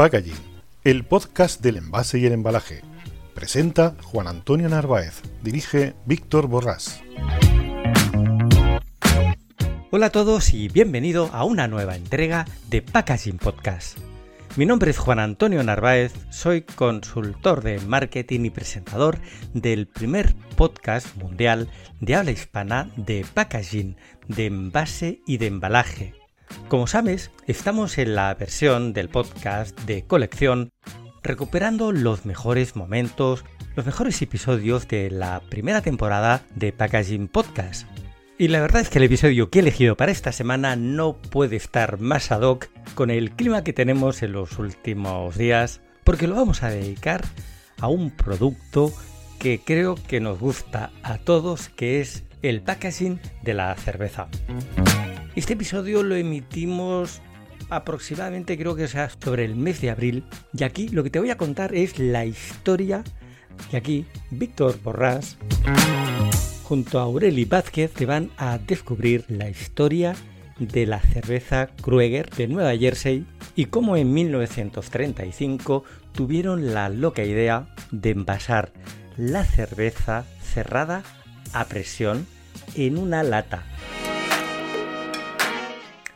Packaging, el podcast del envase y el embalaje. Presenta Juan Antonio Narváez, dirige Víctor Borrás. Hola a todos y bienvenido a una nueva entrega de Packaging Podcast. Mi nombre es Juan Antonio Narváez, soy consultor de marketing y presentador del primer podcast mundial de habla hispana de packaging, de envase y de embalaje como sabes, estamos en la versión del podcast de colección recuperando los mejores momentos, los mejores episodios de la primera temporada de Packaging Podcast. Y la verdad es que el episodio que he elegido para esta semana no puede estar más ad hoc con el clima que tenemos en los últimos días, porque lo vamos a dedicar a un producto que creo que nos gusta a todos, que es el packaging de la cerveza. Este episodio lo emitimos aproximadamente creo que sea sobre el mes de abril y aquí lo que te voy a contar es la historia y aquí Víctor Borrás junto a Aureli Vázquez te van a descubrir la historia de la cerveza Krueger de Nueva Jersey y cómo en 1935 tuvieron la loca idea de envasar la cerveza cerrada a presión en una lata.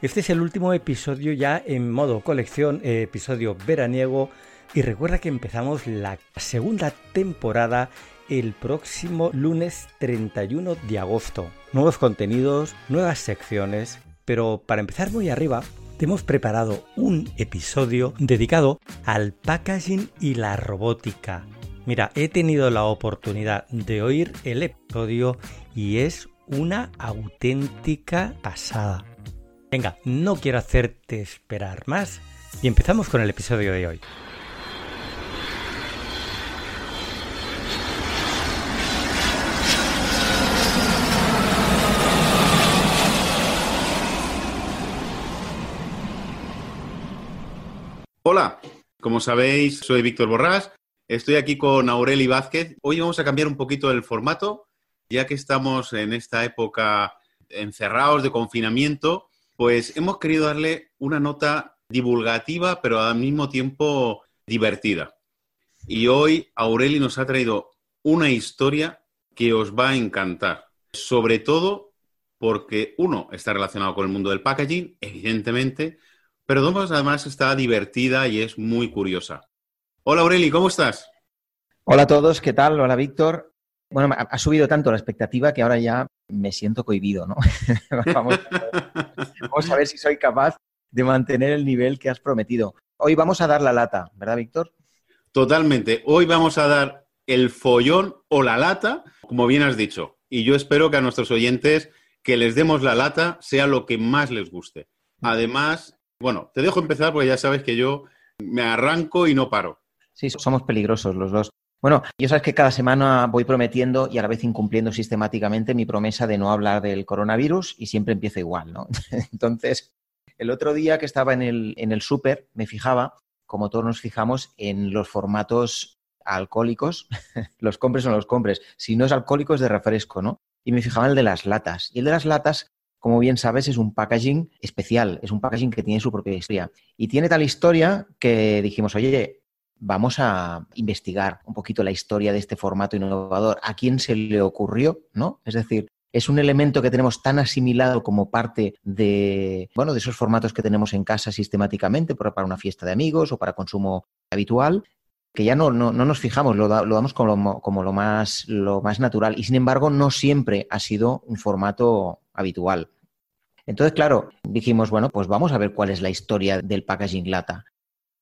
Este es el último episodio ya en modo colección, episodio veraniego. Y recuerda que empezamos la segunda temporada el próximo lunes 31 de agosto. Nuevos contenidos, nuevas secciones. Pero para empezar muy arriba, te hemos preparado un episodio dedicado al packaging y la robótica. Mira, he tenido la oportunidad de oír el episodio y es una auténtica pasada. Venga, no quiero hacerte esperar más y empezamos con el episodio de hoy. Hola, como sabéis, soy Víctor Borrás. Estoy aquí con Aureli Vázquez. Hoy vamos a cambiar un poquito el formato, ya que estamos en esta época encerrados de confinamiento pues hemos querido darle una nota divulgativa, pero al mismo tiempo divertida. Y hoy Aureli nos ha traído una historia que os va a encantar, sobre todo porque uno está relacionado con el mundo del packaging, evidentemente, pero dos además está divertida y es muy curiosa. Hola Aureli, ¿cómo estás? Hola a todos, ¿qué tal? Hola Víctor. Bueno, ha subido tanto la expectativa que ahora ya me siento cohibido, ¿no? vamos, a ver, si soy capaz de mantener el nivel que has prometido. Hoy vamos a dar la lata, ¿verdad, Víctor? Totalmente. Hoy vamos a dar el follón o la lata, como bien has dicho. Y yo espero que a nuestros oyentes que les demos la lata sea lo que más les guste. Además, bueno, te dejo empezar porque ya sabes que yo me arranco y no paro. Sí, somos peligrosos los dos. Bueno, yo sabes que cada semana voy prometiendo y a la vez incumpliendo sistemáticamente mi promesa de no hablar del coronavirus y siempre empiezo igual, ¿no? Entonces, el otro día que estaba en el, en el súper, me fijaba, como todos nos fijamos, en los formatos alcohólicos, los compres o no los compres. Si no es alcohólico, es de refresco, ¿no? Y me fijaba en el de las latas. Y el de las latas, como bien sabes, es un packaging especial, es un packaging que tiene su propia historia. Y tiene tal historia que dijimos, oye, vamos a investigar un poquito la historia de este formato innovador. ¿A quién se le ocurrió? ¿No? Es decir, es un elemento que tenemos tan asimilado como parte de, bueno, de esos formatos que tenemos en casa sistemáticamente para una fiesta de amigos o para consumo habitual, que ya no, no, nos fijamos, lo, damos como, como lo, más, lo más natural y sin embargo no siempre ha sido un formato habitual. Entonces, claro, dijimos, bueno, pues vamos a ver cuál es la historia del packaging lata.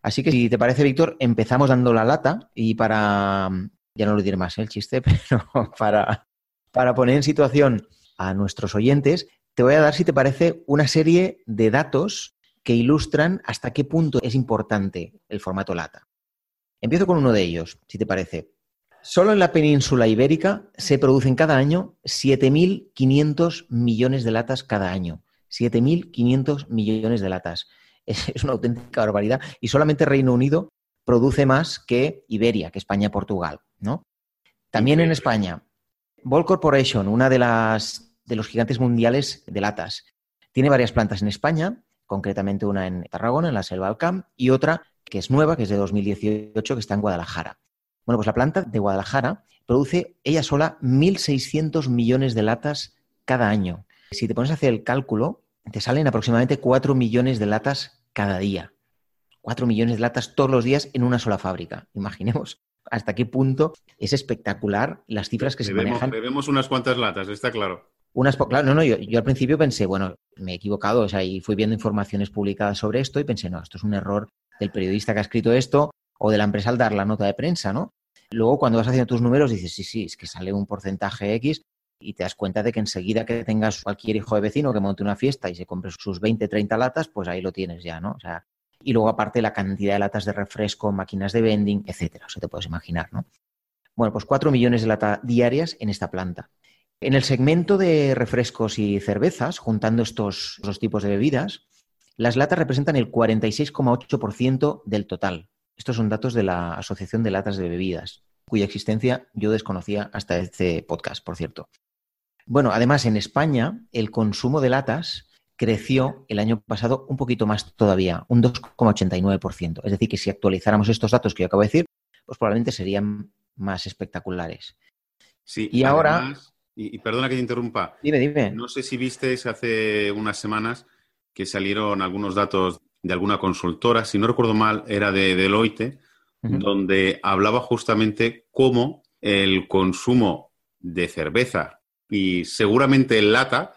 Así que si te parece, Víctor, empezamos dando la lata y para, ya no lo diré más ¿eh? el chiste, pero para, para poner en situación a nuestros oyentes, te voy a dar, si te parece, una serie de datos que ilustran hasta qué punto es importante el formato lata. Empiezo con uno de ellos, si te parece. Solo en la península ibérica se producen cada año 7.500 millones de latas cada año. 7.500 millones de latas. Es, una auténtica barbaridad. Y solamente Reino Unido produce más que Iberia, que España y Portugal. ¿no? También en España, Ball Corporation, una de las de los gigantes mundiales de latas. Tiene varias plantas en España, concretamente una en Tarragona, en la Selva Alcam, y otra que es nueva, que es de 2018, que está en Guadalajara. Bueno, pues la planta de Guadalajara produce ella sola 1.600 millones de latas cada año. Si te pones a hacer el cálculo, te salen aproximadamente 4 millones de latas cada día. 4 millones de latas todos los días en una sola fábrica. Imaginemos hasta qué punto es espectacular las cifras que se manejan. Bebemos unas cuantas latas, está claro. Unas, claro, no, no, yo, yo, al principio pensé, bueno, me he equivocado, o sea, y fui viendo informaciones publicadas sobre esto y pensé, no, esto es un error del periodista que ha escrito esto o de la empresa al dar la nota de prensa, ¿no? Luego, cuando vas haciendo tus números, dices, sí, sí, es que sale un porcentaje X y te das cuenta de que enseguida que tengas cualquier hijo de vecino que monte una fiesta y se compre sus 20, 30 latas, pues ahí lo tienes ya, ¿no? O sea, y luego aparte la cantidad de latas de refresco, máquinas de vending, etcétera, o te puedes imaginar, ¿no? Bueno, pues 4 millones de latas diarias en esta planta. En el segmento de refrescos y cervezas, juntando estos dos tipos de bebidas, las latas representan el 46,8% del total. Estos son datos de la Asociación de Latas de Bebidas, cuya existencia yo desconocía hasta este podcast, por cierto. Bueno, además en España el consumo de latas creció el año pasado un poquito más todavía, un 2,89%. Es decir, que si actualizáramos estos datos que yo acabo de decir, pues probablemente serían más espectaculares. Sí, y ahora y, perdona que te interrumpa. Dime, dime. No sé si visteis hace unas semanas que salieron algunos datos de alguna consultora, si no recuerdo mal, era de Deloitte, donde hablaba justamente cómo el consumo de cerveza y seguramente el lata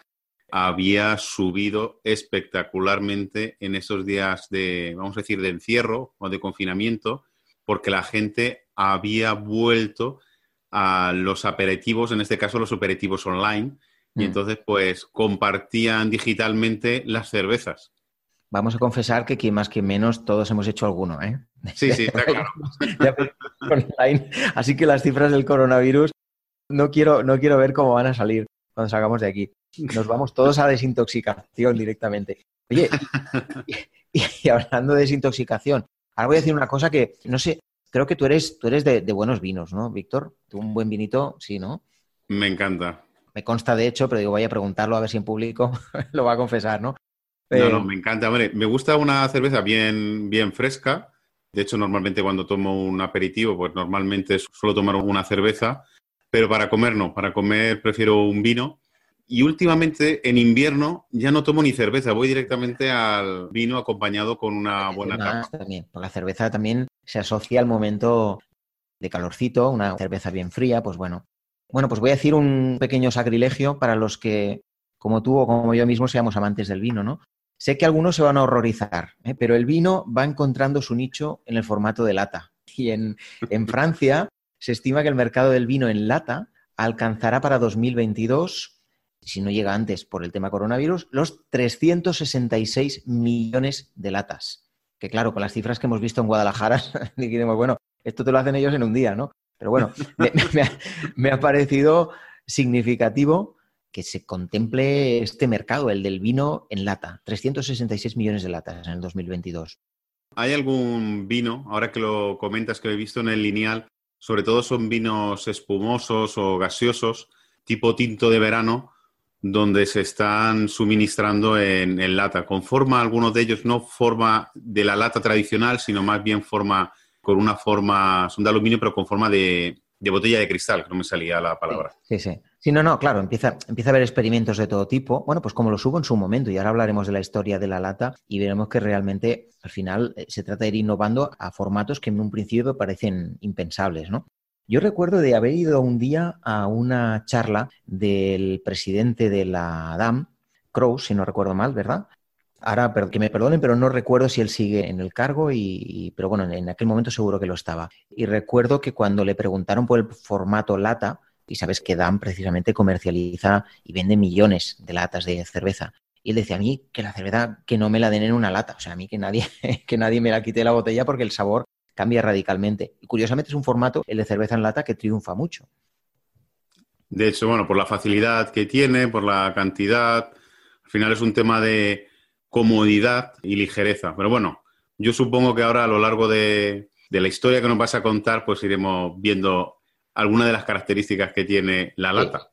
había subido espectacularmente en esos días de, vamos a decir, de encierro o de confinamiento, porque la gente había vuelto a los aperitivos, en este caso los aperitivos online, y mm. entonces pues compartían digitalmente las cervezas. Vamos a confesar que quien más que menos todos hemos hecho alguno, ¿eh? Sí, sí, está claro. Así que las cifras del coronavirus no quiero, no quiero ver cómo van a salir cuando salgamos de aquí. Nos vamos todos a desintoxicación directamente. Oye, y hablando de desintoxicación, ahora voy a decir una cosa que no sé, creo que tú eres, tú eres de, buenos vinos, ¿no, Víctor? Tú un buen vinito, sí, ¿no? Me encanta. Me consta, de hecho, pero digo, voy a preguntarlo a ver si en público lo va a confesar, ¿no? No, no, eh, me encanta. me gusta una cerveza bien, bien fresca. De hecho, normalmente cuando tomo un aperitivo, pues normalmente suelo tomar una cerveza, pero para comer no. Para comer prefiero un vino. Y últimamente, en invierno, ya no tomo ni cerveza, voy directamente al vino acompañado con una buena tapa. También. La cerveza también se asocia al momento de calorcito, una cerveza bien fría, pues bueno. Bueno, pues voy a decir un pequeño sacrilegio para los que, como tú o como yo mismo, seamos amantes del vino, ¿no? Sé que algunos se van a horrorizar, ¿eh? pero el vino va encontrando su nicho en el formato de lata. Y en, en Francia se estima que el mercado del vino en lata alcanzará para 2022, si no llega antes por el tema coronavirus, los 366 millones de latas que claro, con las cifras que hemos visto en Guadalajara, dijimos, bueno, esto te lo hacen ellos en un día, ¿no? Pero bueno, me, ha, parecido significativo que se contemple este mercado, el del vino en lata, 366 millones de latas en el 2022. ¿Hay algún vino, ahora que lo comentas, que he visto en el lineal, sobre todo son vinos espumosos o gaseosos, tipo tinto de verano, donde se están suministrando en, lata. Con forma, algunos de ellos no forma de la lata tradicional, sino más bien forma con una forma, son de aluminio, pero con forma de, botella de cristal, que no me salía la palabra. Sí, sí. Sí, no, no, claro, empieza, empieza a haber experimentos de todo tipo. Bueno, pues como lo subo en su momento, y ahora hablaremos de la historia de la lata y veremos que realmente al final eh, se trata de ir innovando a formatos que en un principio parecen impensables, ¿no? Yo recuerdo de haber ido un día a una charla del presidente de la DAM, Crow, si no recuerdo mal, ¿verdad? Ahora, que me perdonen, pero no recuerdo si él sigue en el cargo, y, pero bueno, en aquel momento seguro que lo estaba. Y recuerdo que cuando le preguntaron por el formato lata, y sabes que Dan precisamente comercializa y vende millones de latas de cerveza. Y él decía a mí que la cerveza que no me la den en una lata, o sea, a mí que nadie, que nadie me la quite de la botella porque el sabor cambia radicalmente. Y curiosamente es un formato, el de cerveza en lata, que triunfa mucho. De hecho, bueno, por la facilidad que tiene, por la cantidad, al final es un tema de comodidad y ligereza. Pero bueno, yo supongo que ahora a lo largo de, de la historia que nos vas a contar, pues iremos viendo alguna de las características que tiene la lata.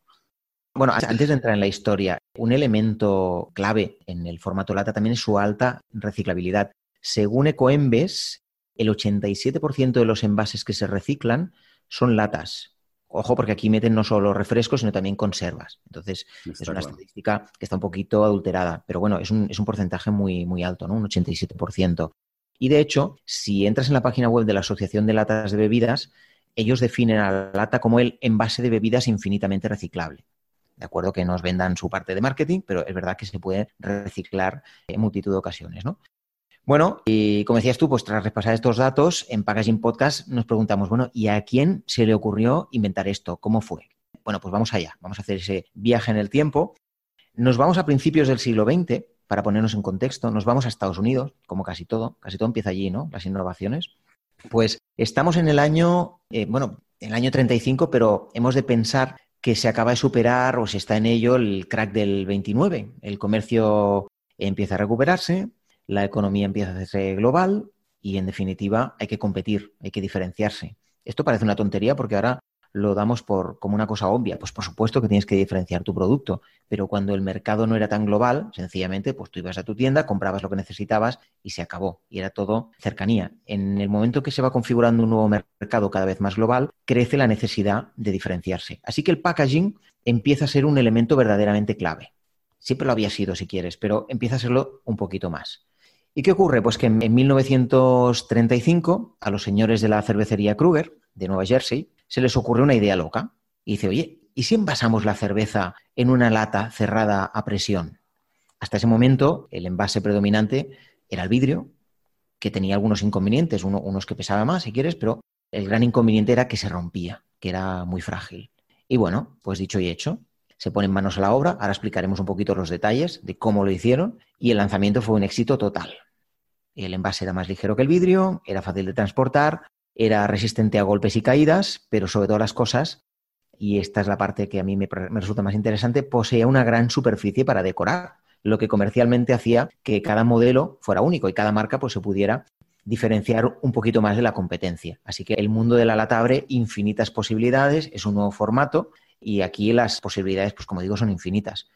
Bueno, antes de entrar en la historia, un elemento clave en el formato lata también es su alta reciclabilidad. Según Ecoembes, el 87% de los envases que se reciclan son latas. Ojo, porque aquí meten no solo refrescos, sino también conservas. Entonces, es una estadística que está un poquito adulterada, pero bueno, es un, es un porcentaje muy, muy alto, ¿no? Un 87%. Y de hecho, si entras en la página web de la Asociación de Latas de Bebidas, ellos definen a la lata como el envase de bebidas infinitamente reciclable. De acuerdo que nos vendan su parte de marketing, pero es verdad que se puede reciclar en multitud de ocasiones, ¿no? Bueno, y como decías tú, pues tras repasar estos datos, en Packaging Podcast nos preguntamos, bueno, ¿y a quién se le ocurrió inventar esto? ¿Cómo fue? Bueno, pues vamos allá, vamos a hacer ese viaje en el tiempo. Nos vamos a principios del siglo XX, para ponernos en contexto, nos vamos a Estados Unidos, como casi todo, casi todo empieza allí, ¿no? Las innovaciones. Pues estamos en el año, eh, bueno, en el año 35, pero hemos de pensar que se acaba de superar o se está en ello el crack del 29. El comercio empieza a recuperarse, la economía empieza a hacerse global y, en definitiva, hay que competir, hay que diferenciarse. Esto parece una tontería porque ahora lo damos por como una cosa obvia. Pues por supuesto que tienes que diferenciar tu producto, pero cuando el mercado no era tan global, sencillamente, pues tú ibas a tu tienda, comprabas lo que necesitabas y se acabó. Y era todo cercanía. En el momento que se va configurando un nuevo mercado cada vez más global, crece la necesidad de diferenciarse. Así que el packaging empieza a ser un elemento verdaderamente clave. Siempre lo había sido, si quieres, pero empieza a serlo un poquito más. ¿Y qué ocurre? Pues que en 1935 a los señores de la cervecería Kruger de Nueva Jersey se les ocurre una idea loca y dice, oye, ¿y si envasamos la cerveza en una lata cerrada a presión? Hasta ese momento el envase predominante era el vidrio, que tenía algunos inconvenientes, unos que pesaba más, si quieres, pero el gran inconveniente era que se rompía, que era muy frágil. Y bueno, pues dicho y hecho, se ponen manos a la obra, ahora explicaremos un poquito los detalles de cómo lo hicieron, y el lanzamiento fue un éxito total. El envase era más ligero que el vidrio, era fácil de transportar, era resistente a golpes y caídas, pero sobre todas las cosas, y esta es la parte que a mí me, resulta más interesante, poseía una gran superficie para decorar, lo que comercialmente hacía que cada modelo fuera único y cada marca pues, se pudiera diferenciar un poquito más de la competencia. Así que el mundo de la lata abre infinitas posibilidades, es un nuevo formato y aquí las posibilidades, pues como digo, son infinitas.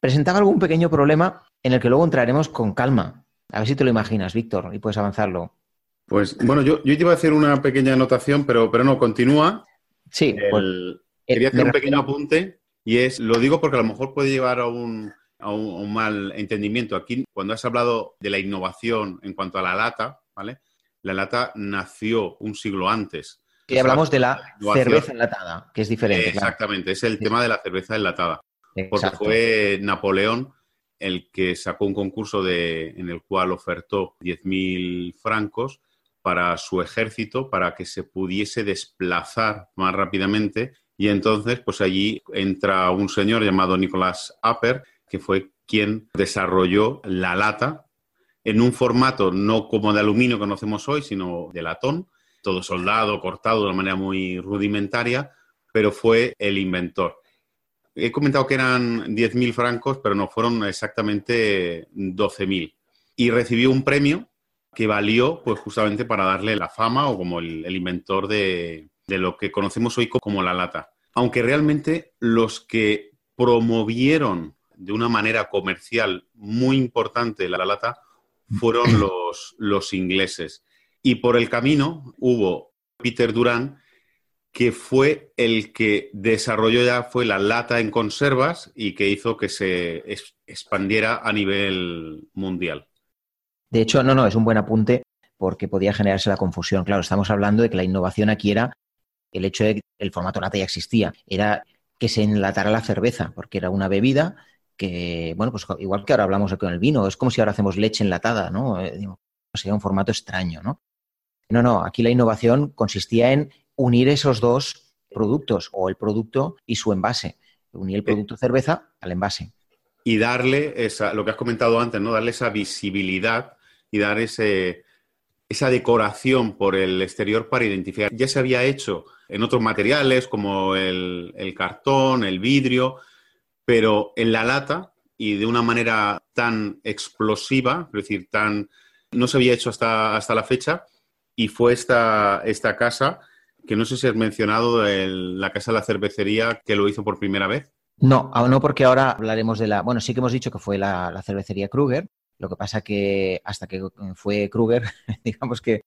Presentaba algún pequeño problema en el que luego entraremos con calma. A ver si te lo imaginas, Víctor, y puedes avanzarlo. Pues bueno, yo, yo iba a hacer una pequeña anotación, pero, pero no, continúa. Sí. Pues, quería hacer un pequeño apunte y es, lo digo porque a lo mejor puede llevar a un, a un, mal entendimiento. Aquí, cuando has hablado de la innovación en cuanto a la lata, ¿vale? La lata nació un siglo antes. Y hablamos de la cerveza enlatada, que es diferente. Exactamente, es el tema de la cerveza enlatada. Porque fue Napoleón el que sacó un concurso de, en el cual ofertó 10.000 francos para su ejército para que se pudiese desplazar más rápidamente y entonces pues allí entra un señor llamado Nicolás Apper que fue quien desarrolló la lata en un formato no como de aluminio que conocemos hoy, sino de latón, todo soldado, cortado de una manera muy rudimentaria, pero fue el inventor. He comentado que eran 10.000 francos, pero no fueron exactamente 12.000. Y recibió un premio que valió pues justamente para darle la fama o como el, inventor de, lo que conocemos hoy como la lata. Aunque realmente los que promovieron de una manera comercial muy importante la lata fueron los, los ingleses. Y por el camino hubo Peter Durán, que fue el que desarrolló ya fue la lata en conservas y que hizo que se expandiera a nivel mundial. De hecho, no, no, es un buen apunte porque podía generarse la confusión. Claro, estamos hablando de que la innovación aquí era el hecho de que el formato lata ya existía, era que se enlatara la cerveza, porque era una bebida que, bueno, pues igual que ahora hablamos con el vino, es como si ahora hacemos leche enlatada, ¿no? Eh, sería un formato extraño, ¿no? No, no, aquí la innovación consistía en unir esos dos productos, o el producto y su envase. Unir el producto cerveza al envase. Y darle esa, lo que has comentado antes, ¿no? Darle esa visibilidad y dar ese, esa decoración por el exterior para identificar. Ya se había hecho en otros materiales como el, cartón, el vidrio, pero en la lata y de una manera tan explosiva, es decir, tan no se había hecho hasta, hasta la fecha, y fue esta, esta casa, que no sé si has mencionado, la casa de la cervecería que lo hizo por primera vez. No, no porque ahora hablaremos de la, bueno, sí que hemos dicho que fue la, la cervecería Kruger, lo que pasa que hasta que fue Kruger, digamos que,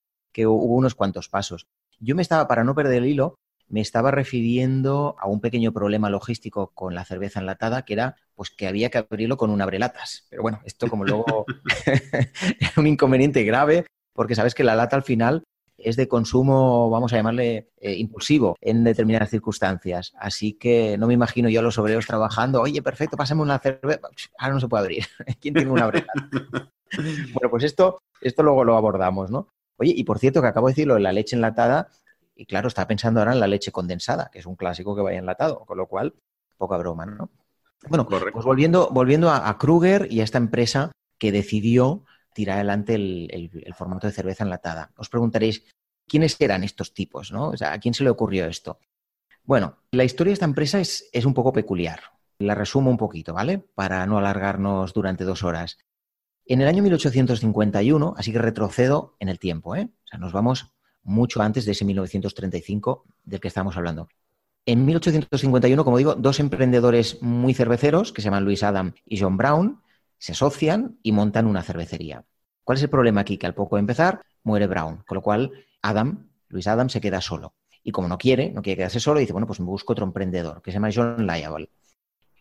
hubo unos cuantos pasos. Yo me estaba, para no perder el hilo, me estaba refiriendo a un pequeño problema logístico con la cerveza enlatada, que era pues que había que abrirlo con un abrelatas. Pero bueno, esto como luego es un inconveniente grave, porque sabes que la lata al final es de consumo, vamos a llamarle, eh, impulsivo en determinadas circunstancias. Así que no me imagino yo a los obreros trabajando, oye, perfecto, pásame una cerveza. Ahora no se puede abrir. ¿Quién tiene una breta? bueno, pues esto, esto luego lo abordamos, ¿no? Oye, y por cierto, que acabo de decirlo, la leche enlatada, y claro, está pensando ahora en la leche condensada, que es un clásico que vaya enlatado, con lo cual, poca broma, ¿no? Bueno, pues volviendo, volviendo a, Kruger y a esta empresa que decidió tirar adelante el, formato de cerveza enlatada. Os preguntaréis, ¿quiénes eran estos tipos? ¿no? O sea, ¿A quién se le ocurrió esto? Bueno, la historia de esta empresa es, un poco peculiar. La resumo un poquito, ¿vale? Para no alargarnos durante dos horas. En el año 1851, así que retrocedo en el tiempo, ¿eh? O sea, nos vamos mucho antes de ese 1935 del que estamos hablando. En 1851, como digo, dos emprendedores muy cerveceros, que se llaman Louis Adam y John Brown, se asocian y montan una cervecería. ¿Cuál es el problema aquí? Que al poco de empezar muere Brown, con lo cual Adam, Luis Adam, se queda solo. Y como no quiere, no quiere quedarse solo, dice, bueno, pues me busco otro emprendedor, que se llama John Lyable.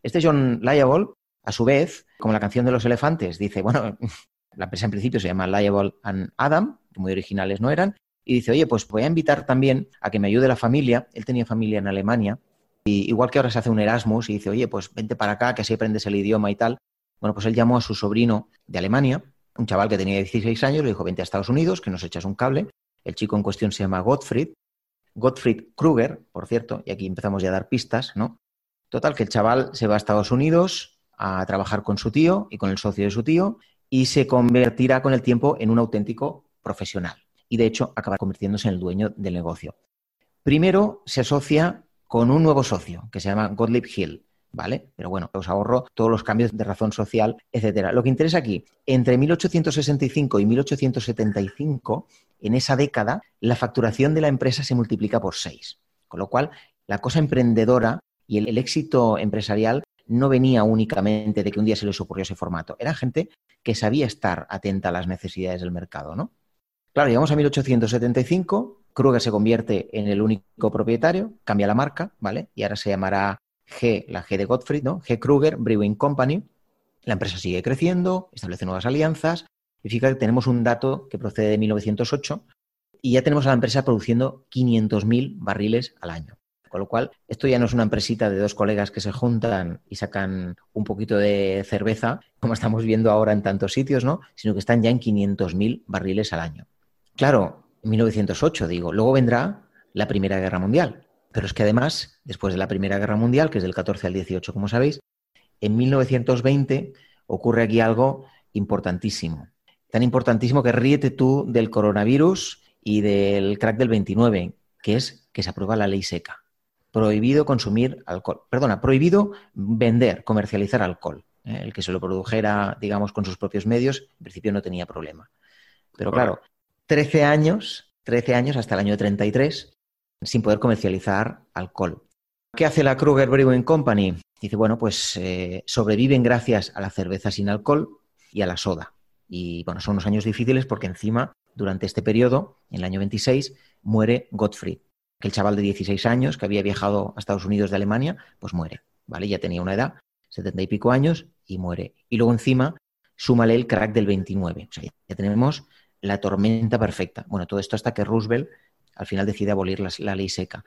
Este John Lyable, a su vez, como la canción de los elefantes, dice, bueno, la empresa en principio se llama Lyable and Adam, que muy originales no eran, y dice, oye, pues voy a invitar también a que me ayude la familia. Él tenía familia en Alemania, y igual que ahora se hace un Erasmus y dice, oye, pues vente para acá, que así aprendes el idioma y tal. Bueno, pues él llamó a su sobrino de Alemania, un chaval que tenía 16 años, le dijo, vente a Estados Unidos, que nos echas un cable. El chico en cuestión se llama Gottfried. Gottfried Kruger, por cierto, y aquí empezamos ya a dar pistas, ¿no? Total, que el chaval se va a Estados Unidos a trabajar con su tío y con el socio de su tío y se convertirá con el tiempo en un auténtico profesional. Y de hecho acaba convirtiéndose en el dueño del negocio. Primero se asocia con un nuevo socio que se llama Gottlieb Hill. ¿Vale? Pero bueno, os ahorro todos los cambios de razón social, etcétera. Lo que interesa aquí, entre 1865 y 1875, en esa década, la facturación de la empresa se multiplica por seis. Con lo cual, la cosa emprendedora y el, éxito empresarial no venía únicamente de que un día se les ocurrió ese formato. Era gente que sabía estar atenta a las necesidades del mercado, ¿no? Claro, llegamos a 1875, Kruger se convierte en el único propietario, cambia la marca, ¿vale? Y ahora se llamará G, la G de Gottfried, ¿no? G. Kruger Brewing Company. La empresa sigue creciendo, establece nuevas alianzas. Y fíjate que tenemos un dato que procede de 1908 y ya tenemos a la empresa produciendo 500.000 barriles al año. Con lo cual, esto ya no es una empresita de dos colegas que se juntan y sacan un poquito de cerveza, como estamos viendo ahora en tantos sitios, ¿no? Sino que están ya en 500.000 barriles al año. Claro, 1908, digo. Luego vendrá la Primera Guerra Mundial. Pero es que además, después de la Primera Guerra Mundial, que es del 14 al 18, como sabéis, en 1920 ocurre aquí algo importantísimo. Tan importantísimo que ríete tú del coronavirus y del crack del 29, que es que se aprueba la ley seca. Prohibido consumir alcohol. Perdona, prohibido vender, comercializar alcohol. ¿eh? El que se lo produjera, digamos, con sus propios medios, en principio no tenía problema. Pero claro, 13 años, 13 años hasta el año 33, sin poder comercializar alcohol. ¿Qué hace la Kruger Brewing Company? Dice, bueno, pues eh, sobreviven gracias a la cerveza sin alcohol y a la soda. Y bueno, son unos años difíciles porque encima, durante este periodo, en el año 26, muere Gottfried, que el chaval de 16 años que había viajado a Estados Unidos de Alemania, pues muere, ¿vale? Ya tenía una edad, 70 y pico años, y muere. Y luego encima, súmale el crack del 29. O sea, ya tenemos la tormenta perfecta. Bueno, todo esto hasta que Roosevelt al final decide abolir la, ley seca.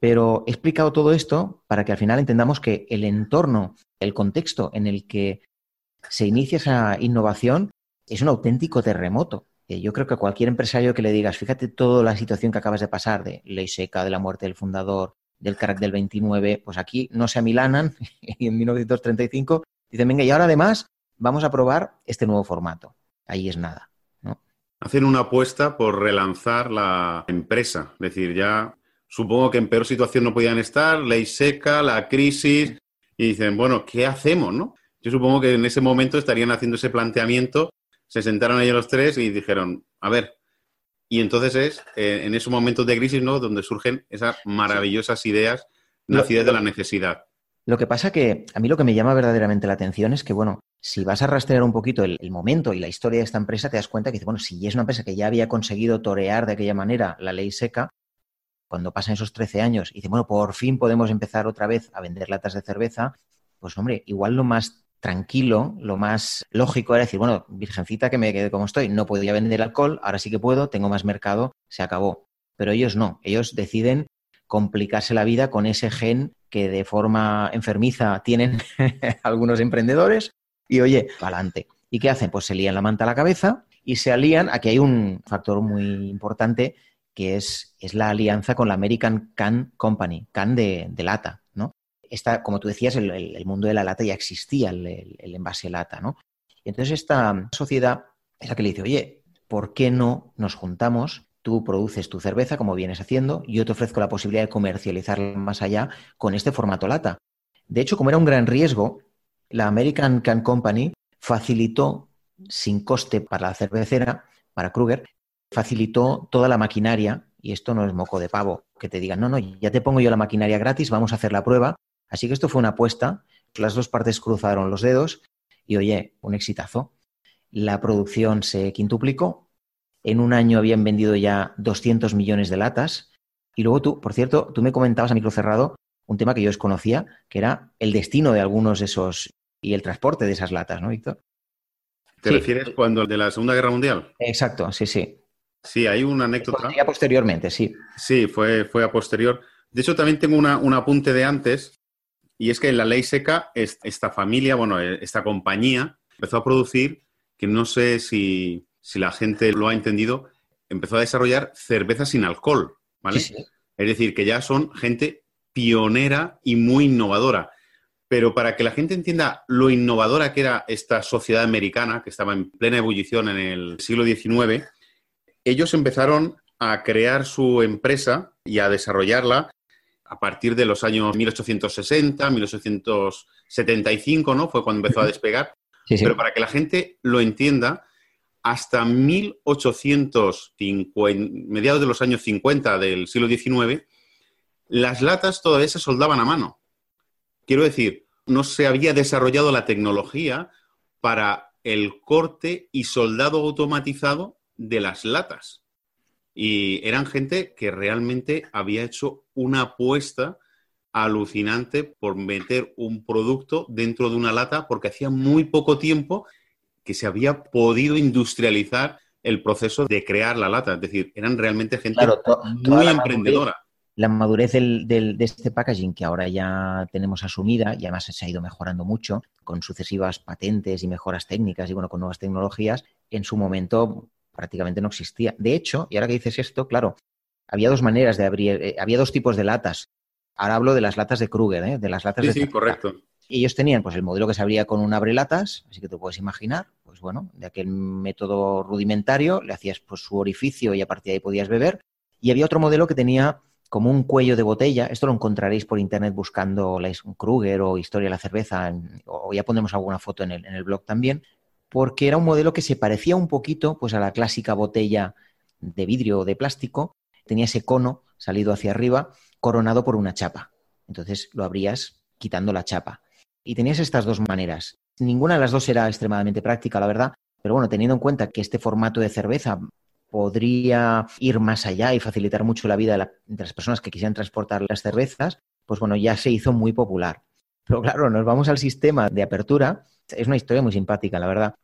Pero he explicado todo esto para que al final entendamos que el entorno el contexto en el que se inicia esa innovación es un auténtico terremoto. Eh, yo creo que cualquier empresario que le digas, fíjate toda la situación que acabas de pasar, de ley seca, de la muerte del fundador, del crack del 29, pues aquí no se amilanan y en 1935 dicen, venga, y ahora además vamos a probar este nuevo formato. Ahí es nada. Hacen una apuesta por relanzar la empresa. Es decir, ya supongo que en peor situación no podían estar, ley seca, la crisis, y dicen, bueno, ¿qué hacemos? ¿no? Yo supongo que en ese momento estarían haciendo ese planteamiento, se sentaron ahí los tres y dijeron, a ver, y entonces es eh, en esos momentos de crisis, ¿no? Donde surgen esas maravillosas ideas nacidas de la necesidad. Lo que pasa que a mí lo que me llama verdaderamente la atención es que, bueno, si vas a rastrear un poquito el, momento y la historia de esta empresa, te das cuenta que, bueno, si es una empresa que ya había conseguido torear de aquella manera la ley seca, cuando pasan esos 13 años y dice, bueno, por fin podemos empezar otra vez a vender latas de cerveza, pues hombre, igual lo más tranquilo, lo más lógico era decir, bueno, virgencita que me quede como estoy, no podía vender alcohol, ahora sí que puedo, tengo más mercado, se acabó. Pero ellos no, ellos deciden complicarse la vida con ese gen que de forma enfermiza tienen algunos emprendedores y oye, adelante. ¿Y qué hacen? Pues se lían la manta a la cabeza y se alían, aquí hay un factor muy importante que es, es la alianza con la American Can Company, can de, lata, ¿no? Esta, como tú decías, el, mundo de la lata ya existía, el, el, envase lata, ¿no? Y entonces esta sociedad es la que le dice, oye, ¿por qué no nos juntamos? Tú produces tu cerveza, como vienes haciendo, yo te ofrezco la posibilidad de comercializarla más allá con este formato lata. De hecho, como era un gran riesgo, la American Can Company facilitó, sin coste para la cervecera, para Kruger, facilitó toda la maquinaria, y esto no es moco de pavo, que te digan, no, no, ya te pongo yo la maquinaria gratis, vamos a hacer la prueba. Así que esto fue una apuesta, las dos partes cruzaron los dedos y oye, un exitazo. La producción se quintuplicó, en un año habían vendido ya 200 millones de latas y luego tú, por cierto, tú me comentabas a micro cerrado un tema que yo desconocía, que era el destino de algunos de esos y el transporte de esas latas, ¿no, Víctor? ¿Te refieres cuando de la Segunda Guerra Mundial? Exacto, sí, sí. Sí, hay una anécdota. Ya posteriormente, sí. Sí, fue, fue a posterior. De hecho, también tengo una, un apunte de antes, y es que en la ley seca, esta familia, bueno, eh, esta compañía empezó a producir, que no sé si, si la gente lo ha entendido, empezó a desarrollar cerveza sin alcohol, ¿vale? Es decir, que ya son gente pionera y muy innovadora. Pero para que la gente entienda lo innovadora que era esta sociedad americana, que estaba en plena ebullición en el siglo XIX, ellos empezaron a crear su empresa y a desarrollarla a partir de los años 1860, 1875, ¿no? Fue cuando empezó a despegar. Pero para que la gente lo entienda, hasta 1850, mediados de los años 50 del siglo XIX, las latas todavía se soldaban a mano. Quiero decir, no se había desarrollado la tecnología para el corte y soldado automatizado de las latas. Y eran gente que realmente había hecho una apuesta alucinante por meter un producto dentro de una lata porque hacía muy poco tiempo que se había podido industrializar el proceso de crear la lata. Es decir, eran realmente gente muy emprendedora. La madurez de este packaging que ahora ya tenemos asumida y además se ha ido mejorando mucho con sucesivas patentes y mejoras técnicas y bueno, con nuevas tecnologías, en su momento prácticamente no existía. De hecho, y ahora que dices esto, claro, había dos maneras de abrir, eh, había dos tipos de latas. Ahora hablo de las latas de Kruger, ¿eh? de las latas sí, de... Sí, correcto. Y ellos tenían pues el modelo que se abría con un abrelatas, así que te puedes imaginar, pues bueno, de aquel método rudimentario, le hacías pues su orificio y a partir de ahí podías beber. Y había otro modelo que tenía como un cuello de botella, esto lo encontraréis por internet buscando Kruger o Historia de la Cerveza, o ya pondremos alguna foto en el, en el blog también, porque era un modelo que se parecía un poquito pues, a la clásica botella de vidrio o de plástico, tenía ese cono salido hacia arriba, coronado por una chapa. Entonces lo abrías quitando la chapa. Y tenías estas dos maneras. Ninguna de las dos era extremadamente práctica, la verdad, pero bueno, teniendo en cuenta que este formato de cerveza podría ir más allá y facilitar mucho la vida de, de las personas que quisieran transportar las cervezas, pues bueno, ya se hizo muy popular. Pero claro, nos vamos al sistema de apertura. Es una historia muy simpática, la verdad,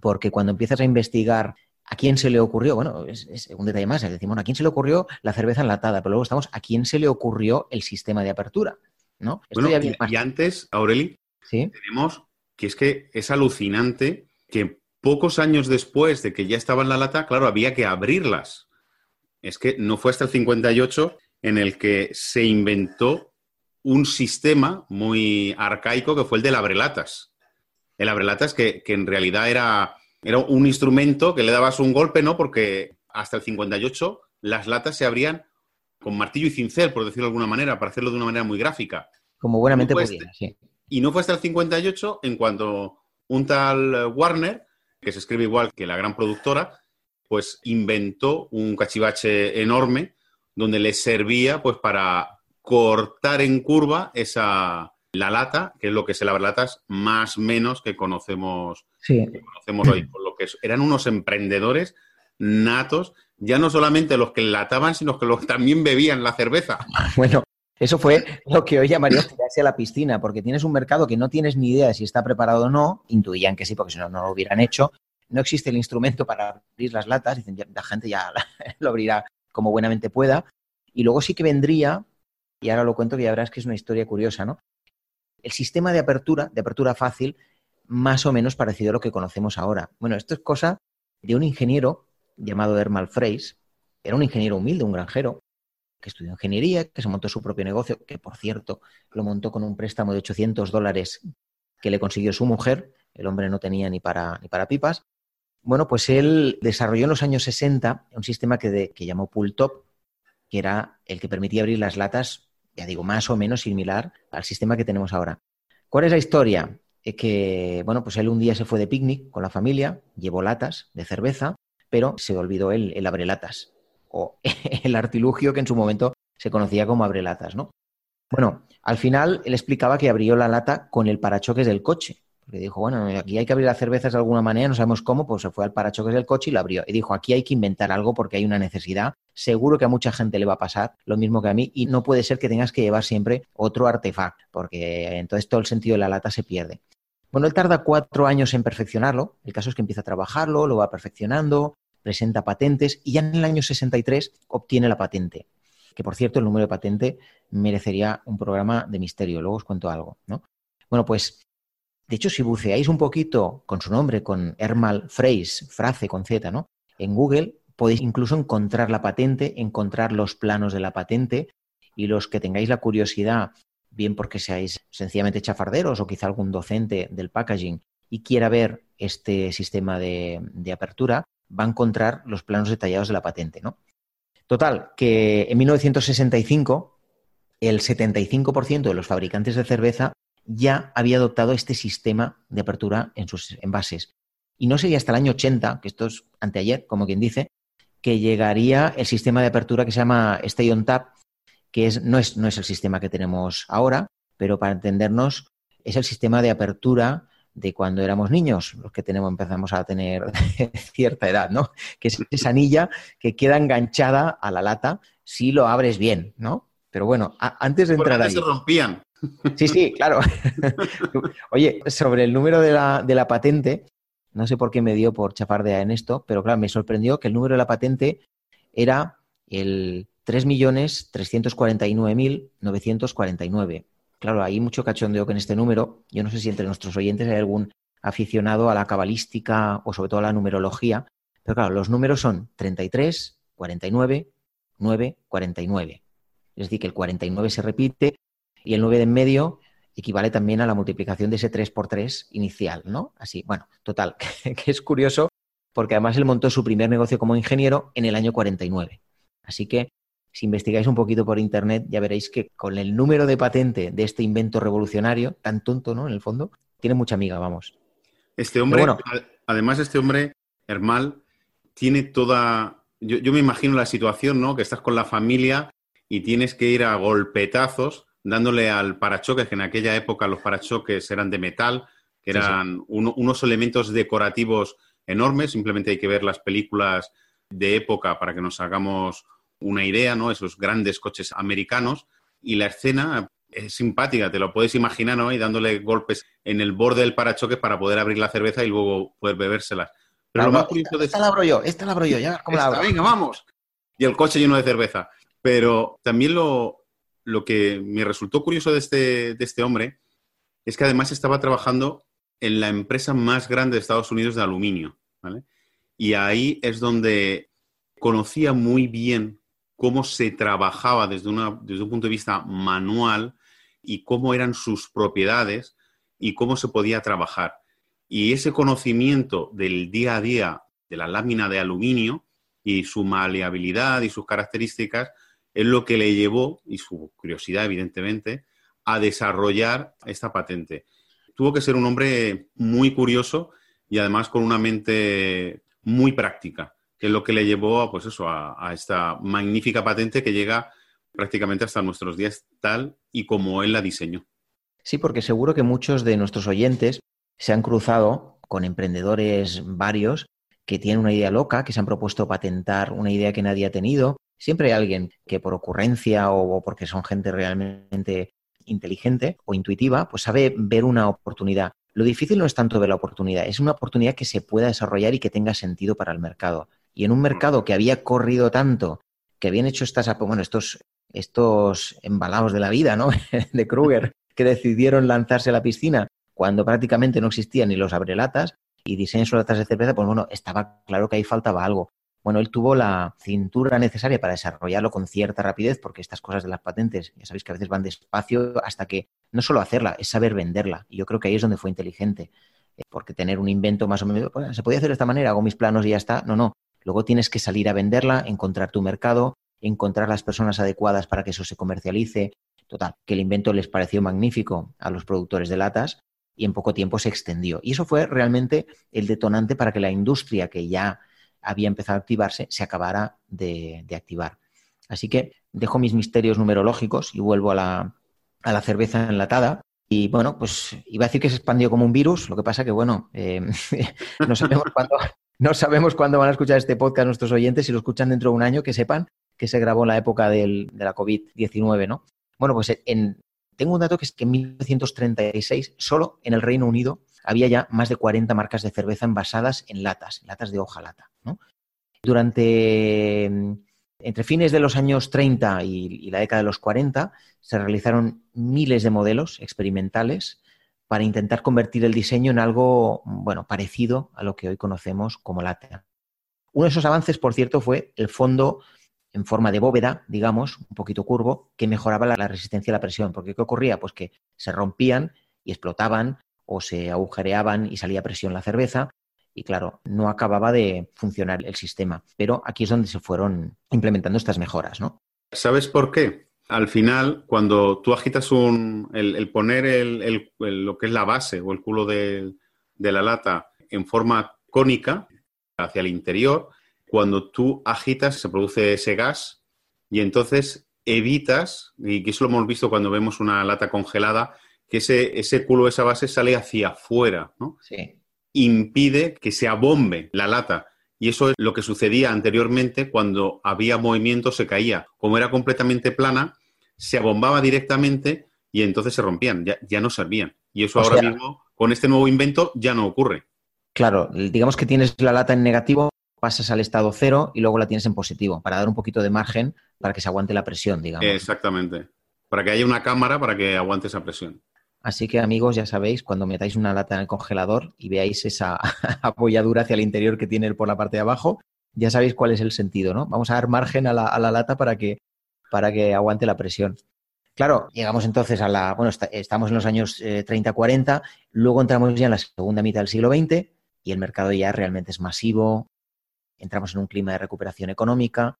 porque cuando empiezas a investigar a quién se le ocurrió, bueno, es, un detalle más, es decir, bueno, a quién se le ocurrió la cerveza enlatada, pero luego estamos a quién se le ocurrió el sistema de apertura, ¿no? y, antes, Aureli, tenemos que es que es alucinante que pocos años después de que ya estaba en la lata, claro, había que abrirlas. Es que no fue hasta el 58 en el que se inventó un sistema muy arcaico que fue el del abrelatas. El abrelatas que, que en realidad era, era un instrumento que le dabas un golpe, ¿no? Porque hasta el 58 las latas se abrían con martillo y cincel, por decirlo de alguna manera, para hacerlo de una manera muy gráfica. Como buenamente podía, sí. Y no fue hasta el 58 en cuanto un tal Warner, que se escribe igual que la gran productora, pues inventó un cachivache enorme donde le servía pues para cortar en curva esa la lata, que es lo que es el latas más menos que conocemos, que conocemos hoy. Por lo que eran unos emprendedores natos ya no solamente los que lataban, sino que los que también bebían la cerveza. Bueno, eso fue lo que hoy llamarías tirarse a la piscina, porque tienes un mercado que no tienes ni idea de si está preparado o no, intuían que sí, porque si no, no lo hubieran hecho. No existe el instrumento para abrir las latas, dicen, la gente ya lo abrirá como buenamente pueda. Y luego sí que vendría, y ahora lo cuento que ya verás que es una historia curiosa, ¿no? El sistema de apertura, de apertura fácil, más o menos parecido a lo que conocemos ahora. Bueno, esto es cosa de un ingeniero llamado Hermal Freys. Era un ingeniero humilde, un granjero, que estudió ingeniería, que se montó su propio negocio, que por cierto lo montó con un préstamo de 800 dólares que le consiguió su mujer. El hombre no tenía ni para, ni para pipas. Bueno, pues él desarrolló en los años 60 un sistema que, que llamó Pull Top, que era el que permitía abrir las latas, ya digo, más o menos similar al sistema que tenemos ahora. ¿Cuál es la historia? que, bueno, pues él un día se fue de picnic con la familia, llevó latas de cerveza pero se olvidó el, el abrelatas o el artilugio que en su momento se conocía como abrelatas, ¿no? Bueno, al final él explicaba que abrió la lata con el parachoques del coche. Le dijo, bueno, aquí hay que abrir las cervezas de alguna manera, no sabemos cómo, pues se fue al parachoques del coche y lo abrió. Y dijo, aquí hay que inventar algo porque hay una necesidad. Seguro que a mucha gente le va a pasar lo mismo que a mí y no puede ser que tengas que llevar siempre otro artefacto, porque entonces todo el sentido de la lata se pierde. Bueno, él tarda cuatro años en perfeccionarlo. El caso es que empieza a trabajarlo, lo va perfeccionando, presenta patentes y ya en el año 63 obtiene la patente. Que por cierto, el número de patente merecería un programa de misterio. Luego os cuento algo, ¿no? Bueno, pues, de hecho, si buceáis un poquito con su nombre, con Hermal Freys, Frace con Z, ¿no? En Google podéis incluso encontrar la patente, encontrar los planos de la patente y los que tengáis la curiosidad, bien porque seáis sencillamente chafarderos o quizá algún docente del packaging y quiera ver este sistema de, de apertura, va a encontrar los planos detallados de la patente, ¿no? Total, que en 1965 el 75% de los fabricantes de cerveza ya había adoptado este sistema de apertura en sus envases. Y no sería hasta el año 80, que esto es anteayer, como quien dice, que llegaría el sistema de apertura que se llama Stay on Tap, que es, no, es, no es el sistema que tenemos ahora, pero para entendernos, es el sistema de apertura de cuando éramos niños, los que tenemos, empezamos a tener cierta edad, ¿no? Que es esa anilla que queda enganchada a la lata si lo abres bien, ¿no? Pero bueno, antes de entrar ahí. se rompían. Sí, sí, claro. Oye, sobre el número de la, de la patente, no sé por qué me dio por chafardear en esto, pero claro, me sorprendió que el número de la patente era el 3.349.949. Claro, hay mucho cachondeo con este número. Yo no sé si entre nuestros oyentes hay algún aficionado a la cabalística o sobre todo a la numerología, pero claro, los números son 33, 49, 9, 49. Es decir, que el 49 se repite y el 9 de en medio equivale también a la multiplicación de ese 3 por 3 inicial, ¿no? Así, bueno, total, que es curioso porque además él montó su primer negocio como ingeniero en el año 49. Así que si investigáis un poquito por internet, ya veréis que con el número de patente de este invento revolucionario, tan tonto, ¿no? En el fondo, tiene mucha amiga, vamos. Este hombre, además, este hombre, Hermal, tiene toda. Yo, me imagino la situación, ¿no? Que estás con la familia y tienes que ir a golpetazos dándole al parachoques, que en aquella época los parachoques eran de metal, que eran unos elementos decorativos enormes. Simplemente hay que ver las películas de época para que nos hagamos una idea, ¿no? Esos grandes coches americanos y la escena es simpática, te lo puedes imaginar, ¿no? Y dándole golpes en el borde del parachoques para poder abrir la cerveza y luego poder bebérselas. Pero lo más curioso de... Esta la abro yo, esta la abro yo, ya, ¿cómo la abro? Venga, vamos. Y el coche lleno de cerveza. Pero también lo, lo que me resultó curioso de este, de este hombre es que además estaba trabajando en la empresa más grande de Estados Unidos de aluminio. Y ahí es donde conocía muy bien cómo se trabajaba desde, desde un punto de vista manual y cómo eran sus propiedades y cómo se podía trabajar. Y ese conocimiento del día a día de la lámina de aluminio y su maleabilidad y sus características es lo que le llevó, y su curiosidad evidentemente, a desarrollar esta patente. Tuvo que ser un hombre muy curioso y además con una mente muy práctica, que es lo que le llevó a, pues eso, a, esta magnífica patente que llega prácticamente hasta nuestros días tal y como él la diseñó. Sí, porque seguro que muchos de nuestros oyentes se han cruzado con emprendedores varios que tienen una idea loca, que se han propuesto patentar una idea que nadie ha tenido. Siempre hay alguien que por ocurrencia o porque son gente realmente inteligente o intuitiva, pues sabe ver una oportunidad. Lo difícil no es tanto ver la oportunidad, es una oportunidad que se pueda desarrollar y que tenga sentido para el mercado. Y en un mercado que había corrido tanto, que habían hecho estas, bueno, estos, estos embalados de la vida, ¿no? de Kruger, que decidieron lanzarse a la piscina cuando prácticamente no existían ni los abrelatas y diseñan sus latas de cerveza, pues bueno, estaba claro que ahí faltaba algo. Bueno, él tuvo la cintura necesaria para desarrollarlo con cierta rapidez, porque estas cosas de las patentes, ya sabéis que a veces van despacio hasta que no solo hacerla, es saber venderla. Y yo creo que ahí es donde fue inteligente, eh, porque tener un invento más o menos, se podía hacer de esta manera, hago mis planos y ya está. No, no. Luego tienes que salir a venderla, encontrar tu mercado, encontrar las personas adecuadas para que eso se comercialice. Total, que el invento les pareció magnífico a los productores de latas y en poco tiempo se extendió. Y eso fue realmente el detonante para que la industria que ya había empezado a activarse, se acabara de, activar. Así que dejo mis misterios numerológicos y vuelvo a la, a la, cerveza enlatada. Y bueno, pues iba a decir que se expandió como un virus, lo que pasa que, bueno, eh, no, sabemos cuándo, no sabemos cuándo van a escuchar este podcast nuestros oyentes, si lo escuchan dentro de un año, que sepan que se grabó en la época de la COVID-19, ¿no? Bueno, pues en, tengo un dato que es que en 1936, solo en el Reino Unido, había ya más de 40 marcas de cerveza envasadas en latas, latas de hojalata. Durante, mm, entre fines de los años 30 y, la década de los 40, se realizaron miles de modelos experimentales para intentar convertir el diseño en algo, bueno, parecido a lo que hoy conocemos como lata. Uno de esos avances, por cierto, fue el fondo en forma de bóveda, digamos, un poquito curvo, que mejoraba la, resistencia a la presión. Porque ¿qué ocurría? Pues que se rompían y explotaban o se agujereaban y salía presión la cerveza. Y claro, no acababa de funcionar el sistema. Pero aquí es donde se fueron implementando estas mejoras, ¿no? ¿Sabes por qué? Al final, cuando tú agitas un, el, poner el, lo que es la base o el culo de, de la lata en forma cónica hacia el interior, cuando tú agitas se produce ese gas y entonces evitas, y que eso lo hemos visto cuando vemos una lata congelada, que ese, ese culo, esa base sale hacia afuera, ¿no? Sí. Impide que se abombe la lata. Y eso es lo que sucedía anteriormente cuando había movimiento, se caía. Como era completamente plana, se abombaba directamente y entonces se rompían, ya, no servían. Y eso ahora mismo, con este nuevo invento, ya no ocurre. Claro, digamos que tienes la lata en negativo, pasas al estado cero y luego la tienes en positivo, para dar un poquito de margen para que se aguante la presión, digamos. Exactamente. Para que haya una cámara para que aguante esa presión. Así que amigos, ya sabéis, cuando metáis una lata en el congelador y veáis esa apoyadura hacia el interior que tiene por la parte de abajo, ya sabéis cuál es el sentido, ¿no? Vamos a dar margen a la, lata para que, para que aguante la presión. Claro, llegamos entonces a la, bueno, estamos en los años 30-40, eh, luego entramos ya en la segunda mitad del siglo XX y el mercado ya realmente es masivo, entramos en un clima de recuperación económica,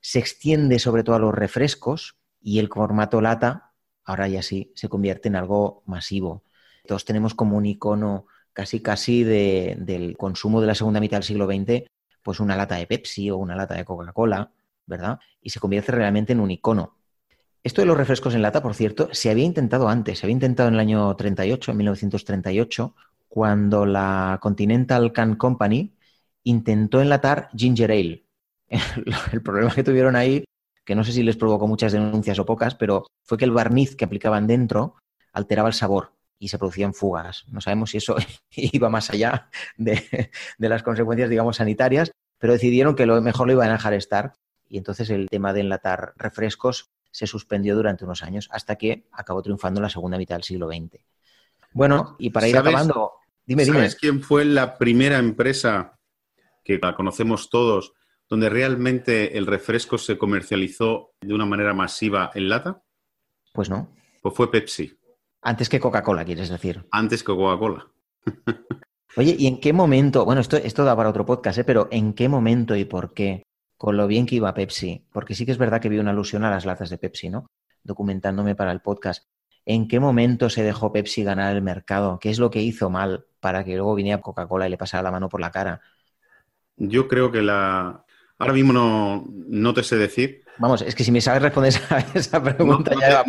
se extiende sobre todo a los refrescos y el formato lata ahora ya sí se convierte en algo masivo. Todos tenemos como un icono casi casi del consumo de la segunda mitad del siglo XX, pues una lata de Pepsi o una lata de Coca-Cola, ¿verdad? Y se convierte realmente en un icono. Esto de los refrescos en lata, por cierto, se había intentado antes, se había intentado en el año 38, en 1938, cuando la Continental Can Company intentó enlatar ginger ale. El problema que tuvieron ahí que no sé si les provocó muchas denuncias o pocas, pero fue que el barniz que aplicaban dentro alteraba el sabor y se producían fugas. No sabemos si eso iba más allá de, las consecuencias, digamos, sanitarias, pero decidieron que lo mejor lo iban a dejar estar y entonces el tema de enlatar refrescos se suspendió durante unos años hasta que acabó triunfando en la segunda mitad del siglo XX. Bueno, y para ir acabando, dime, dime. ¿Sabes quién fue la primera empresa que la conocemos todos donde realmente el refresco se comercializó de una manera masiva en lata? Pues no. Pues fue Pepsi. Antes que Coca-Cola, quieres decir. Antes que Coca-Cola. Oye, ¿y en qué momento? Bueno, esto, esto da para otro podcast, ¿eh? pero ¿en qué momento y por qué? Con lo bien que iba Pepsi. Porque sí que es verdad que vi una alusión a las latas de Pepsi, ¿no? Documentándome para el podcast. ¿En qué momento se dejó Pepsi ganar el mercado? ¿Qué es lo que hizo mal para que luego viniera Coca-Cola y le pasara la mano por la cara? Yo creo que la, Ahora mismo no, no te sé decir. Vamos, es que si me sabes responder esa, pregunta ya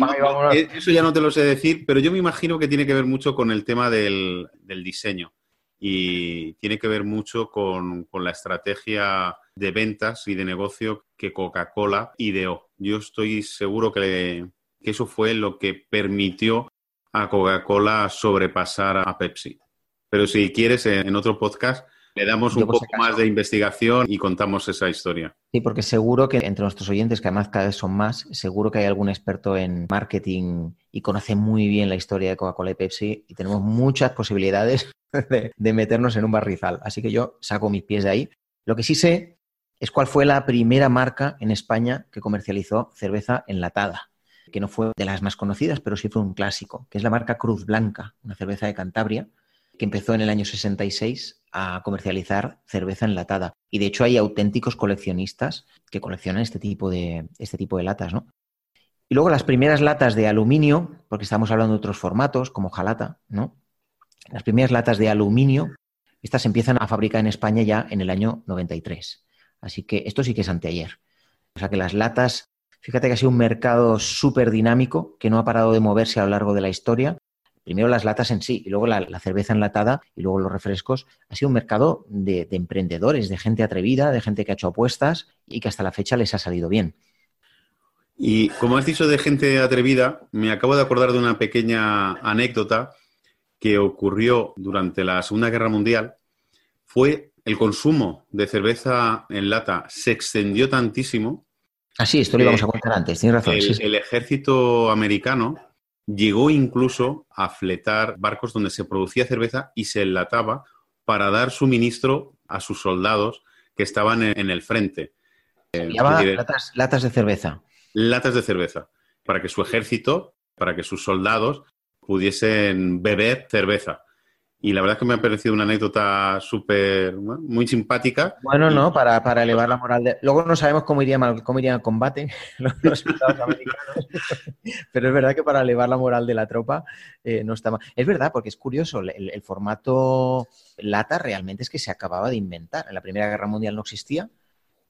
eh, Eso ya no te lo sé decir, pero yo me imagino que tiene que ver mucho con el tema del, diseño y tiene que ver mucho con, la estrategia de ventas y de negocio que Coca-Cola ideó. Yo estoy seguro que, que eso fue lo que permitió a Coca-Cola sobrepasar a Pepsi. Pero si quieres, en otro podcast le damos un poco más de investigación y contamos esa historia. Sí, porque seguro que entre nuestros oyentes, que además cada vez son más, seguro que hay algún experto en marketing y conoce muy bien la historia de Coca-Cola y Pepsi y tenemos muchas posibilidades de, meternos en un barrizal. Así que yo saco mis pies de ahí. Lo que sí sé es cuál fue la primera marca en España que comercializó cerveza enlatada, que no fue de las más conocidas, pero sí fue un clásico, que es la marca Cruz Blanca, una cerveza de Cantabria, que empezó en el año 66 a comercializar cerveza enlatada. Y de hecho hay auténticos coleccionistas que coleccionan este tipo de, este tipo de latas, ¿no? Y luego las primeras latas de aluminio, porque estamos hablando de otros formatos, como jalata, ¿no? Las primeras latas de aluminio, estas se empiezan a fabricar en España ya en el año 93. Así que esto sí que es anteayer. O sea que las latas, fíjate que ha sido un mercado súper dinámico, que no ha parado de moverse a lo largo de la historia primero las latas en sí y luego la, cerveza enlatada y luego los refrescos, ha sido un mercado de, emprendedores, de gente atrevida, de gente que ha hecho apuestas y que hasta la fecha les ha salido bien. Y como has dicho de gente atrevida, me acabo de acordar de una pequeña anécdota que ocurrió durante la Segunda Guerra Mundial. Fue el consumo de cerveza en lata se extendió tantísimo. Ah, sí, esto lo íbamos a contar antes, tienes razón. el ejército americano Llegó incluso a fletar barcos donde se producía cerveza y se enlataba para dar suministro a sus soldados que estaban en, el frente. Eh, latas, latas de cerveza. Latas de cerveza, para que su ejército, para que sus soldados pudiesen beber cerveza. Y la verdad es que me ha parecido una anécdota súper, muy simpática. Bueno, no, para, elevar la moral de... Luego no sabemos cómo iría, cómo iría el combate los, americanos, pero es verdad que para elevar la moral de la tropa eh, no está mal. Es verdad, porque es curioso, el, formato lata realmente es que se acababa de inventar. En la Primera Guerra Mundial no existía,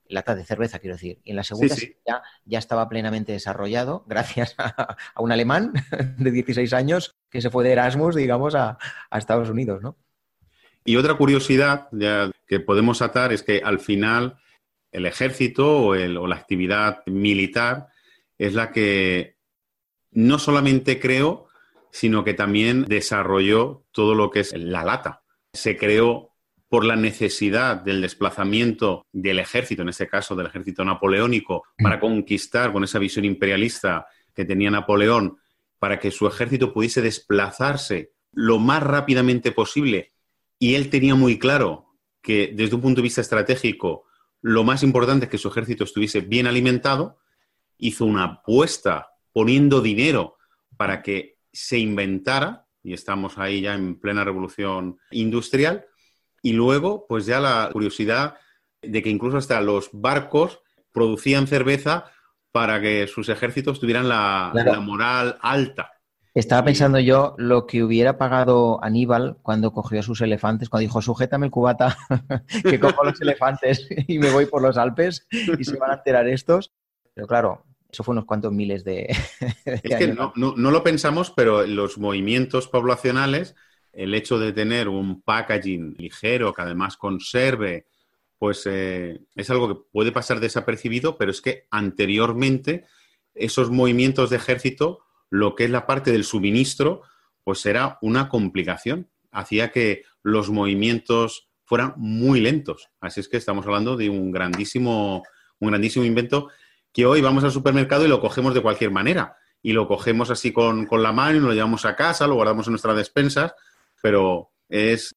lata de cerveza, quiero decir. Y en la segunda Ya, ya, estaba plenamente desarrollado gracias a, un alemán de 16 años que se fue de Erasmus, digamos, a, Estados Unidos, ¿no? Y otra curiosidad que podemos atar es que al final el ejército o, o la actividad militar es la que no solamente creó, sino que también desarrolló todo lo que es la lata. Se creó por la necesidad del desplazamiento del ejército, en este caso del ejército napoleónico, para conquistar con esa visión imperialista que tenía Napoleón, para que su ejército pudiese desplazarse lo más rápidamente posible. Y él tenía muy claro que desde un punto de vista estratégico lo más importante es que su ejército estuviese bien alimentado, hizo una apuesta poniendo dinero para que se inventara, y estamos ahí ya en plena revolución industrial, y luego, pues ya la curiosidad de que incluso hasta los barcos producían cerveza para que sus ejércitos tuvieran la, moral alta. Estaba pensando yo lo que hubiera pagado Aníbal cuando cogió a sus elefantes, cuando dijo, sujétame el cubata, que cojo los elefantes y me voy por los Alpes y se van a enterar estos. Pero claro, eso fue unos cuantos miles de... es que no, no, lo pensamos, pero los movimientos poblacionales el hecho de tener un packaging ligero que además conserve, pues eh, es algo que puede pasar desapercibido, pero es que anteriormente esos movimientos de ejército, lo que es la parte del suministro, pues era una complicación. Hacía que los movimientos fueran muy lentos. Así es que estamos hablando de un grandísimo, un grandísimo invento que hoy vamos al supermercado y lo cogemos de cualquier manera. y lo cogemos así con, con la mano y lo llevamos a casa, lo guardamos en nuestras despensas, pero es,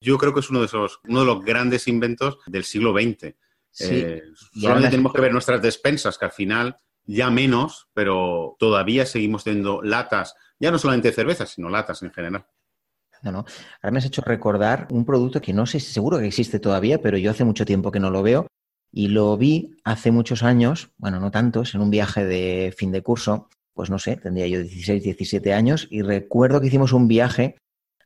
yo creo que es uno de esos, uno de los grandes inventos del siglo XX. Sí. Eh, solamente tenemos que ver nuestras despensas, que al final ya menos, pero todavía seguimos teniendo latas, ya no solamente de cerveza, sino latas en general. No, no. Ahora me has hecho recordar un producto que no sé si seguro que existe todavía, pero yo hace mucho tiempo que no lo veo y lo vi hace muchos años, bueno, no tantos, en un viaje de fin de curso, pues no sé, tendría yo 16, 17 años y recuerdo que hicimos un viaje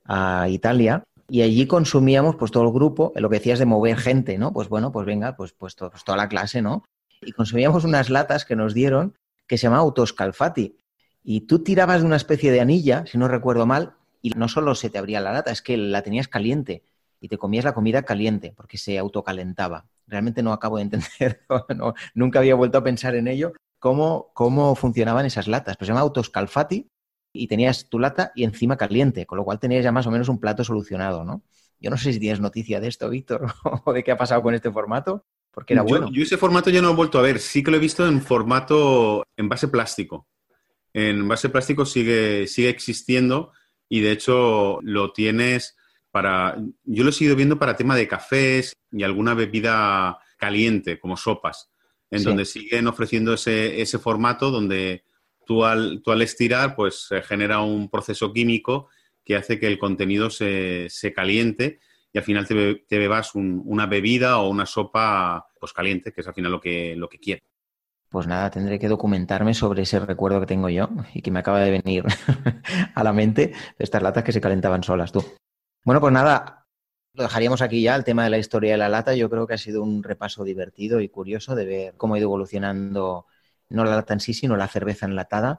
a Italia y allí consumíamos pues todo el grupo, lo que decías de mover gente, ¿no? Pues bueno, pues venga, pues, pues, pues toda la clase, ¿no? Y consumíamos unas latas que nos dieron que se llama autoscalfati. Y tú tirabas de una especie de anilla, si no recuerdo mal, y no solo se te abría la lata, es que la tenías caliente y te comías la comida caliente porque se autocalentaba. Realmente no acabo de entender, no, nunca había vuelto a pensar en ello, cómo, cómo funcionaban esas latas. Pues se llama autoscalfati y tenías tu lata y encima caliente, con lo cual tenías ya más o menos un plato solucionado, ¿no? Yo no sé si tienes noticia de esto, Víctor, o de qué ha pasado con este formato, porque era yo, bueno. yo ese formato ya no lo he vuelto a ver, sí que lo he visto en formato en base plástico. En base plástico sigue, sigue existiendo y de hecho lo tienes para, yo lo he seguido viendo para tema de cafés y alguna bebida caliente, como sopas, en Sí. donde siguen ofreciendo ese, ese formato donde tú al, estirar pues genera un proceso químico que hace que el contenido se, caliente y al final te, be- te bebas un- una bebida o una sopa pues caliente, que es al final lo que, lo que quieres. Pues nada, tendré que documentarme sobre ese recuerdo que tengo yo y que me acaba de venir a la mente estas latas que se calentaban solas, tú. Bueno, pues nada, lo dejaríamos aquí ya, el tema de la historia de la lata. Yo creo que ha sido un repaso divertido y curioso de ver cómo ha ido evolucionando no la lata en sí, sino la cerveza enlatada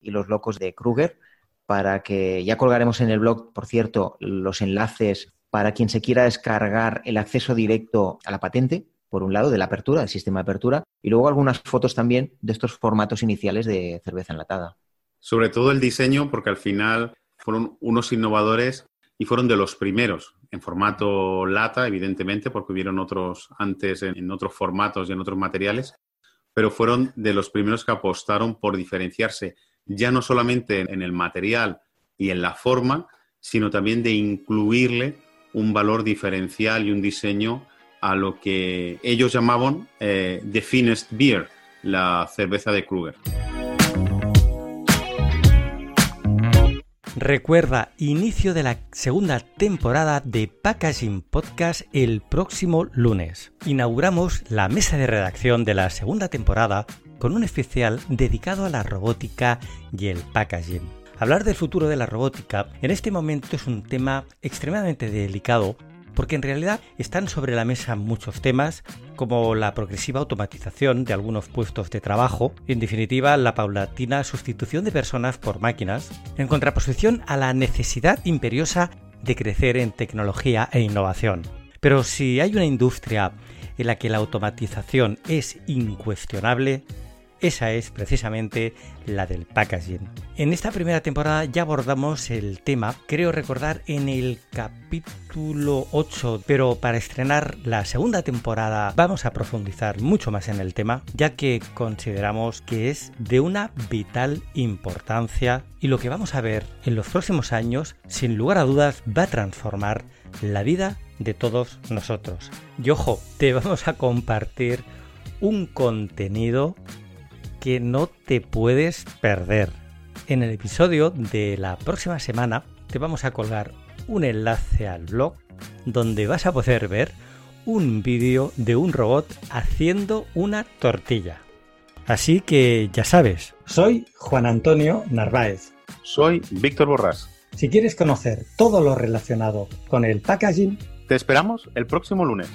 y los locos de Kruger, para que ya colgaremos en el blog, por cierto, los enlaces para quien se quiera descargar el acceso directo a la patente, por un lado, de la apertura, del sistema de apertura, y luego algunas fotos también de estos formatos iniciales de cerveza enlatada. Sobre todo el diseño, porque al final fueron unos innovadores y fueron de los primeros en formato lata, evidentemente, porque hubieron otros antes en, en otros formatos y en otros materiales, pero fueron de los primeros que apostaron por diferenciarse ya no solamente en el material y en la forma, sino también de incluirle un valor diferencial y un diseño a lo que ellos llamaban eh, The Finest Beer, la cerveza de Kruger. Recuerda, inicio de la segunda temporada de Packaging Podcast el próximo lunes. Inauguramos la mesa de redacción de la segunda temporada con un especial dedicado a la robótica y el packaging. Hablar del futuro de la robótica en este momento es un tema extremadamente delicado porque en realidad están sobre la mesa muchos temas como la progresiva automatización de algunos puestos de trabajo, en definitiva la paulatina sustitución de personas por máquinas, en contraposición a la necesidad imperiosa de crecer en tecnología e innovación. Pero si hay una industria en la que la automatización es incuestionable, esa es precisamente la del packaging. En esta primera temporada ya abordamos el tema, creo recordar en el capítulo 8, pero para estrenar la segunda temporada vamos a profundizar mucho más en el tema, ya que consideramos que es de una vital importancia y lo que vamos a ver en los próximos años, sin lugar a dudas, va a transformar la vida de todos nosotros. Y ojo, te vamos a compartir un contenido que no te puedes perder. En el episodio de la próxima semana te vamos a colgar un enlace al blog donde vas a poder ver un vídeo de un robot haciendo una tortilla. Así que ya sabes, soy Juan Antonio Narváez. Soy Víctor Borrás. Si quieres conocer todo lo relacionado con el packaging, Te esperamos el próximo lunes.